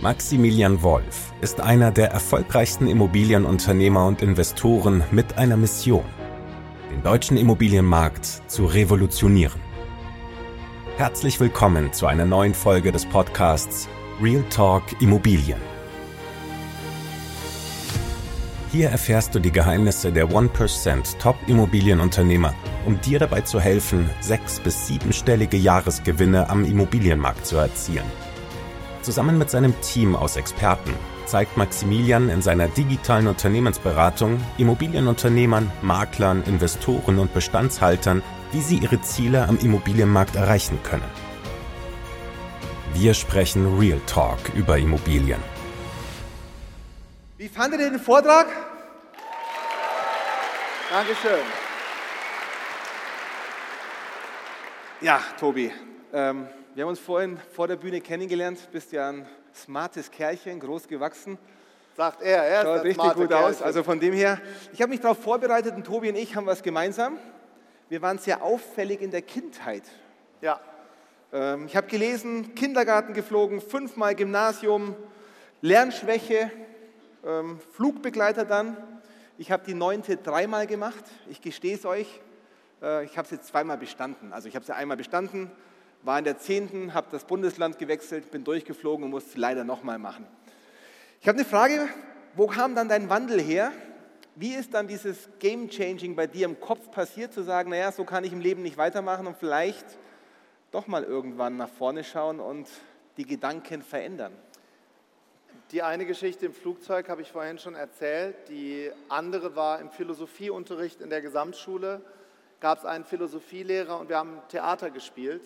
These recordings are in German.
Maximilian Wolf ist einer der erfolgreichsten Immobilienunternehmer und Investoren mit einer Mission, den deutschen Immobilienmarkt zu revolutionieren. Herzlich willkommen zu einer neuen Folge des Podcasts Real Talk Immobilien. Hier erfährst du die Geheimnisse der 1% Top-Immobilienunternehmer, um dir dabei zu helfen, sechs- bis siebenstellige Jahresgewinne am Immobilienmarkt zu erzielen. Zusammen mit seinem Team aus Experten zeigt Maximilian in seiner digitalen Unternehmensberatung Immobilienunternehmern, Maklern, Investoren und Bestandshaltern, wie sie ihre Ziele am Immobilienmarkt erreichen können. Wir sprechen Real Talk über Immobilien. Wie fandet ihr den Vortrag? Dankeschön. Ja, Tobi, ähm, wir haben uns vorhin vor der Bühne kennengelernt. Du bist ja ein smartes Kerlchen, groß gewachsen. Sagt er, er Schaut richtig gut Kerlchen. aus. Also von dem her, ich habe mich darauf vorbereitet und Tobi und ich haben was gemeinsam. Wir waren sehr auffällig in der Kindheit. Ja. Ähm, ich habe gelesen, Kindergarten geflogen, fünfmal Gymnasium, Lernschwäche, ähm, Flugbegleiter dann. Ich habe die neunte dreimal gemacht. Ich gestehe es euch. Äh, ich habe es jetzt zweimal bestanden. Also ich habe es ja einmal bestanden, war in der 10., habe das Bundesland gewechselt, bin durchgeflogen und musste leider nochmal machen. Ich habe eine Frage, wo kam dann dein Wandel her? Wie ist dann dieses Game Changing bei dir im Kopf passiert, zu sagen, naja, so kann ich im Leben nicht weitermachen und vielleicht doch mal irgendwann nach vorne schauen und die Gedanken verändern? Die eine Geschichte im Flugzeug habe ich vorhin schon erzählt. Die andere war im Philosophieunterricht in der Gesamtschule. Gab es einen Philosophielehrer und wir haben Theater gespielt.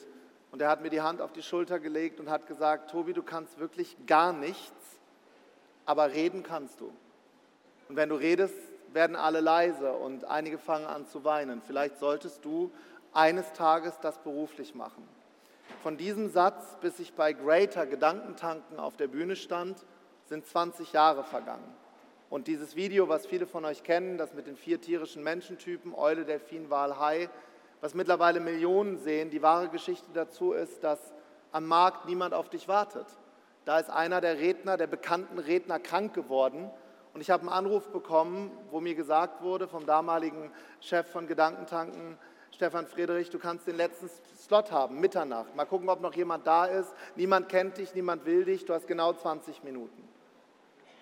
Und er hat mir die Hand auf die Schulter gelegt und hat gesagt, Tobi, du kannst wirklich gar nichts, aber reden kannst du. Und wenn du redest, werden alle leise und einige fangen an zu weinen. Vielleicht solltest du eines Tages das beruflich machen. Von diesem Satz, bis ich bei Greater Gedankentanken auf der Bühne stand, sind 20 Jahre vergangen. Und dieses Video, was viele von euch kennen, das mit den vier tierischen Menschentypen, Eule, Delfin, Wal, Hai, was mittlerweile Millionen sehen. Die wahre Geschichte dazu ist, dass am Markt niemand auf dich wartet. Da ist einer der Redner, der bekannten Redner, krank geworden. Und ich habe einen Anruf bekommen, wo mir gesagt wurde vom damaligen Chef von Gedankentanken, Stefan Friedrich, du kannst den letzten Slot haben, Mitternacht. Mal gucken, ob noch jemand da ist. Niemand kennt dich, niemand will dich. Du hast genau 20 Minuten.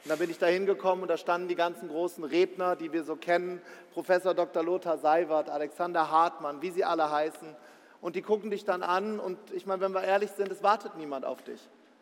Und dann bin ich da hingekommen und da standen die ganzen großen Redner, die wir so kennen, Professor Dr. Lothar Seiwert, Alexander Hartmann, wie sie alle heißen. Und die gucken dich dann an und ich meine, wenn wir ehrlich sind, es wartet niemand auf dich.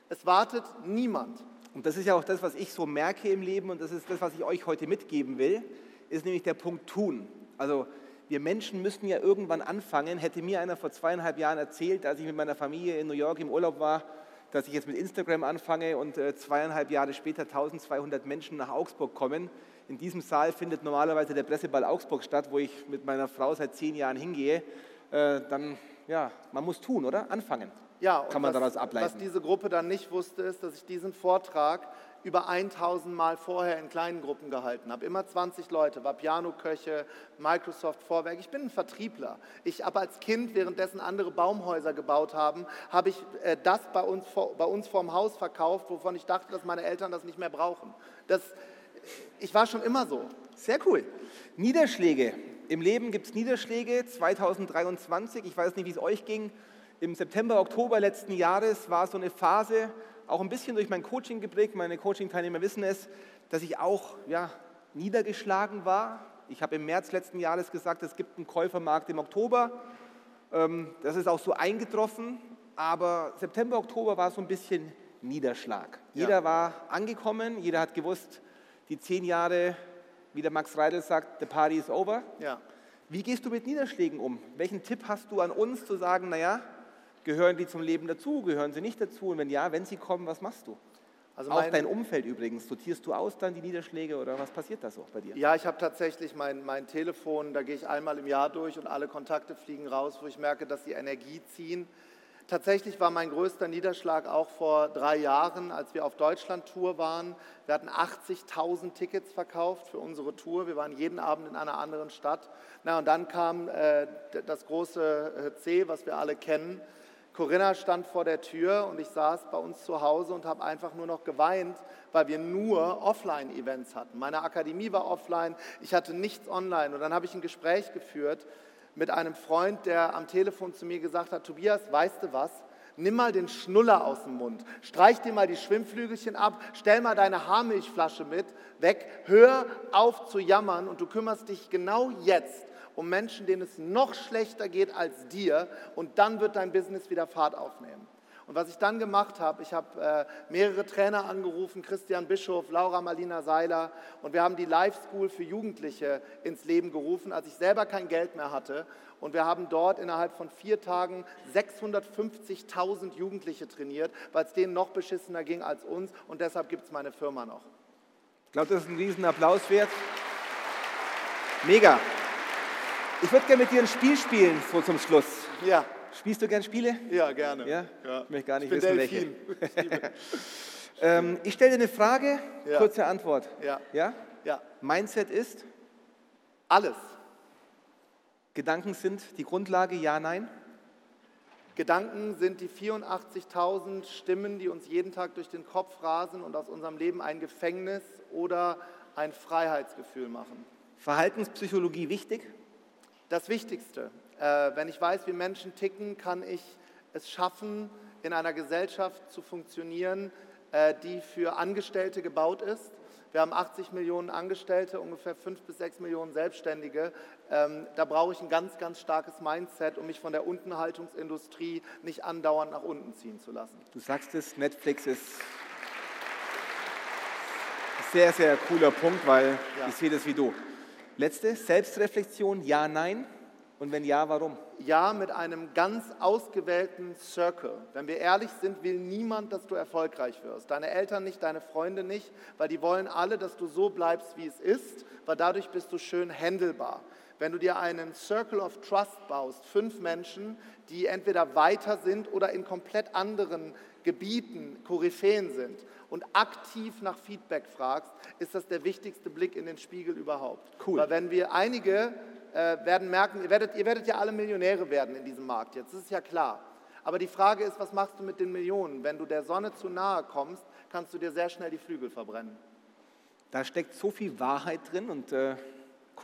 Es wartet niemand. Und das ist ja auch das, was ich so merke im Leben und das ist das, was ich euch heute mitgeben will, ist nämlich der Punkt tun. Also wir Menschen müssen ja irgendwann anfangen. Hätte mir einer vor zweieinhalb Jahren erzählt, als ich mit meiner Familie in New York im Urlaub war, dass ich jetzt mit Instagram anfange und äh, zweieinhalb Jahre später 1200 Menschen nach Augsburg kommen. In diesem Saal findet normalerweise der Presseball Augsburg statt, wo ich mit meiner Frau seit zehn Jahren hingehe. Äh, dann, ja, man muss tun, oder? Anfangen. Ja, kann man was, daraus ableiten. Was diese Gruppe dann nicht wusste, ist, dass ich diesen Vortrag über 1000 Mal vorher in kleinen Gruppen gehalten habe. Immer 20 Leute, war Pianoköche, Microsoft Vorwerk. Ich bin ein Vertriebler. Ich habe als Kind, währenddessen andere Baumhäuser gebaut haben, habe ich äh, das bei uns, bei uns vorm Haus verkauft, wovon ich dachte, dass meine Eltern das nicht mehr brauchen. Das, ich war schon immer so. Sehr cool. Niederschläge. Im Leben gibt es Niederschläge. 2023, ich weiß nicht, wie es euch ging. Im September, Oktober letzten Jahres war so eine Phase, auch ein bisschen durch mein Coaching geprägt, meine Coaching-Teilnehmer wissen es, dass ich auch ja, niedergeschlagen war. Ich habe im März letzten Jahres gesagt, es gibt einen Käufermarkt im Oktober. Ähm, das ist auch so eingetroffen, aber September, Oktober war so ein bisschen Niederschlag. Jeder ja. war angekommen, jeder hat gewusst, die zehn Jahre, wie der Max Reidel sagt, the party is over. Ja. Wie gehst du mit Niederschlägen um? Welchen Tipp hast du an uns zu sagen, naja, Gehören die zum Leben dazu? Gehören sie nicht dazu? Und wenn ja, wenn sie kommen, was machst du? Also auch dein Umfeld übrigens. Sortierst du aus dann die Niederschläge oder was passiert da so bei dir? Ja, ich habe tatsächlich mein, mein Telefon, da gehe ich einmal im Jahr durch und alle Kontakte fliegen raus, wo ich merke, dass sie Energie ziehen. Tatsächlich war mein größter Niederschlag auch vor drei Jahren, als wir auf Deutschland-Tour waren. Wir hatten 80.000 Tickets verkauft für unsere Tour. Wir waren jeden Abend in einer anderen Stadt. Na, und dann kam äh, das große äh, C, was wir alle kennen. Corinna stand vor der Tür und ich saß bei uns zu Hause und habe einfach nur noch geweint, weil wir nur Offline-Events hatten. Meine Akademie war offline, ich hatte nichts online. Und dann habe ich ein Gespräch geführt mit einem Freund, der am Telefon zu mir gesagt hat, Tobias, weißt du was? Nimm mal den Schnuller aus dem Mund, streich dir mal die Schwimmflügelchen ab, stell mal deine Haarmilchflasche mit weg, hör auf zu jammern und du kümmerst dich genau jetzt um Menschen, denen es noch schlechter geht als dir und dann wird dein Business wieder Fahrt aufnehmen. Und was ich dann gemacht habe, ich habe äh, mehrere Trainer angerufen, Christian Bischof, Laura Marlina Seiler, und wir haben die Life School für Jugendliche ins Leben gerufen, als ich selber kein Geld mehr hatte. Und wir haben dort innerhalb von vier Tagen 650.000 Jugendliche trainiert, weil es denen noch beschissener ging als uns. Und deshalb gibt es meine Firma noch. Ich glaube, das ist ein riesen Applaus wert. Mega. Ich würde gerne mit dir ein Spiel spielen so zum Schluss. Ja. Spielst du gern Spiele? Ja, gerne. Ja? ja. Ich möchte gar nicht ich wissen, welche. ähm, ich stelle dir eine Frage, ja. kurze Antwort. Ja. ja. Ja? Mindset ist? Alles. Gedanken sind die Grundlage, ja, nein? Gedanken sind die 84.000 Stimmen, die uns jeden Tag durch den Kopf rasen und aus unserem Leben ein Gefängnis oder ein Freiheitsgefühl machen. Verhaltenspsychologie wichtig? Das Wichtigste. Äh, wenn ich weiß, wie Menschen ticken, kann ich es schaffen, in einer Gesellschaft zu funktionieren, äh, die für Angestellte gebaut ist. Wir haben 80 Millionen Angestellte, ungefähr 5 bis 6 Millionen Selbstständige. Ähm, da brauche ich ein ganz, ganz starkes Mindset, um mich von der Untenhaltungsindustrie nicht andauernd nach unten ziehen zu lassen. Du sagst es, Netflix ist ein sehr, sehr cooler Punkt, weil ja. ich sehe das wie du. Letzte, Selbstreflexion, ja, nein. Und wenn ja, warum? Ja, mit einem ganz ausgewählten Circle. Wenn wir ehrlich sind, will niemand, dass du erfolgreich wirst. Deine Eltern nicht, deine Freunde nicht, weil die wollen alle, dass du so bleibst, wie es ist, weil dadurch bist du schön handelbar. Wenn du dir einen Circle of Trust baust, fünf Menschen, die entweder weiter sind oder in komplett anderen Gebieten Koryphäen sind und aktiv nach Feedback fragst, ist das der wichtigste Blick in den Spiegel überhaupt. Cool. Weil wenn wir einige äh, werden merken, ihr werdet, ihr werdet ja alle Millionäre werden in diesem Markt jetzt, das ist ja klar. Aber die Frage ist, was machst du mit den Millionen? Wenn du der Sonne zu nahe kommst, kannst du dir sehr schnell die Flügel verbrennen. Da steckt so viel Wahrheit drin und äh,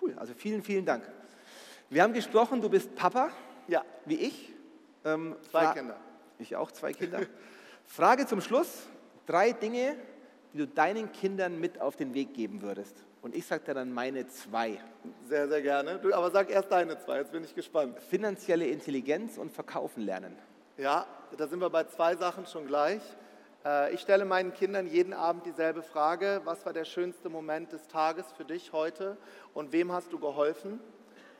cool, also vielen, vielen Dank. Wir haben gesprochen, du bist Papa, ja. wie ich. Ähm, zwei Kinder. Ich auch, zwei Kinder. Frage zum Schluss, drei Dinge, die du deinen Kindern mit auf den Weg geben würdest. Und ich sage dir dann meine zwei. Sehr, sehr gerne. Du, aber sag erst deine zwei, jetzt bin ich gespannt. Finanzielle Intelligenz und Verkaufen lernen. Ja, da sind wir bei zwei Sachen schon gleich. Äh, ich stelle meinen Kindern jeden Abend dieselbe Frage, was war der schönste Moment des Tages für dich heute und wem hast du geholfen?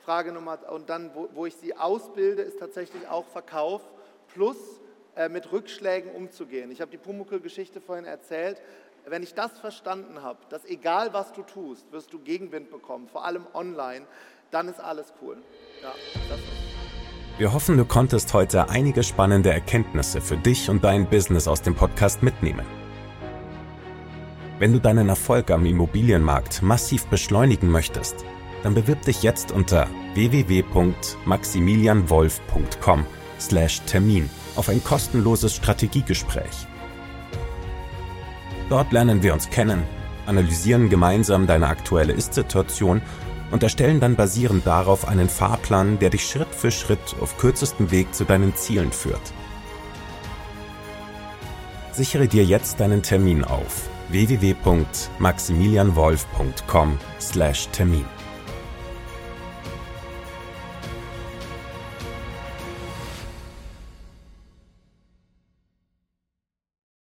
Frage Nummer, und dann, wo, wo ich sie ausbilde, ist tatsächlich auch Verkauf plus äh, mit Rückschlägen umzugehen. Ich habe die Pumuckl-Geschichte vorhin erzählt. Wenn ich das verstanden habe, dass egal was du tust, wirst du Gegenwind bekommen, vor allem online, dann ist alles cool. Ja, Wir hoffen, du konntest heute einige spannende Erkenntnisse für dich und dein Business aus dem Podcast mitnehmen. Wenn du deinen Erfolg am Immobilienmarkt massiv beschleunigen möchtest, dann bewirb dich jetzt unter www.maximilianwolf.com/termin auf ein kostenloses Strategiegespräch. Dort lernen wir uns kennen, analysieren gemeinsam deine aktuelle Ist-Situation und erstellen dann basierend darauf einen Fahrplan, der dich Schritt für Schritt auf kürzestem Weg zu deinen Zielen führt. Sichere dir jetzt deinen Termin auf www.maximilianwolf.com/termin.